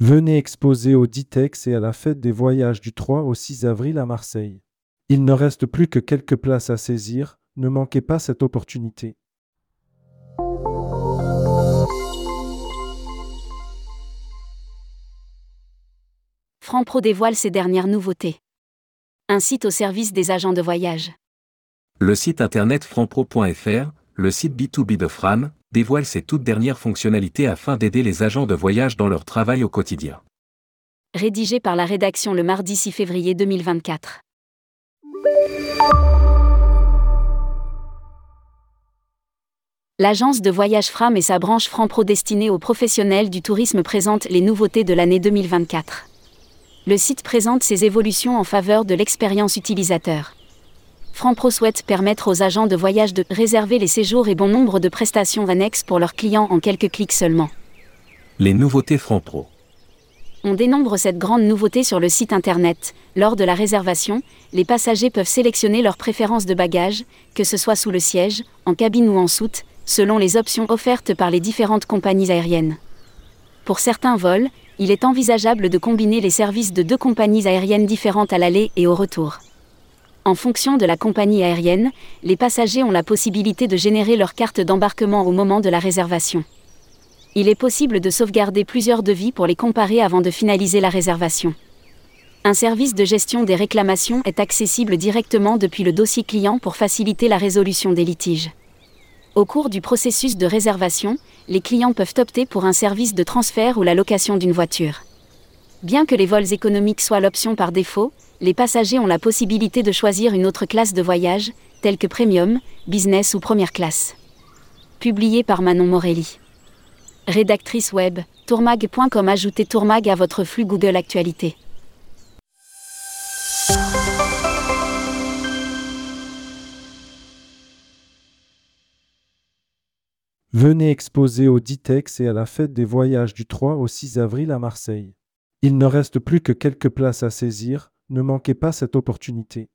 Venez exposer au Ditex et à la fête des voyages du 3 au 6 avril à Marseille. Il ne reste plus que quelques places à saisir, ne manquez pas cette opportunité. Franpro dévoile ses dernières nouveautés. Un site au service des agents de voyage. Le site internet franpro.fr, le site B2B de Fram, dévoile ses toutes dernières fonctionnalités afin d'aider les agents de voyage dans leur travail au quotidien. Rédigé par la rédaction le mardi 6 février 2024. L'agence de voyage Fram et sa branche Franpro destinée aux professionnels du tourisme présentent les nouveautés de l'année 2024. Le site présente ses évolutions en faveur de l'expérience utilisateur. Franpro souhaite permettre aux agents de voyage de réserver les séjours et bon nombre de prestations annexes pour leurs clients en quelques clics seulement. Les nouveautés Franpro. On dénombre cette grande nouveauté sur le site internet. Lors de la réservation, les passagers peuvent sélectionner leurs préférences de bagages, que ce soit sous le siège, en cabine ou en soute, selon les options offertes par les différentes compagnies aériennes. Pour certains vols, il est envisageable de combiner les services de deux compagnies aériennes différentes à l'aller et au retour. En fonction de la compagnie aérienne, les passagers ont la possibilité de générer leur carte d'embarquement au moment de la réservation. Il est possible de sauvegarder plusieurs devis pour les comparer avant de finaliser la réservation. Un service de gestion des réclamations est accessible directement depuis le dossier client pour faciliter la résolution des litiges. Au cours du processus de réservation, les clients peuvent opter pour un service de transfert ou la location d'une voiture. Bien que les vols économiques soient l'option par défaut, les passagers ont la possibilité de choisir une autre classe de voyage, telle que Premium, Business ou Première classe. Publié par Manon Morelli. Rédactrice web, tourmag.com Ajoutez Tourmag à votre flux Google Actualité. Venez exposer au Ditex et à la fête des voyages du 3 au 6 avril à Marseille. Il ne reste plus que quelques places à saisir, ne manquez pas cette opportunité.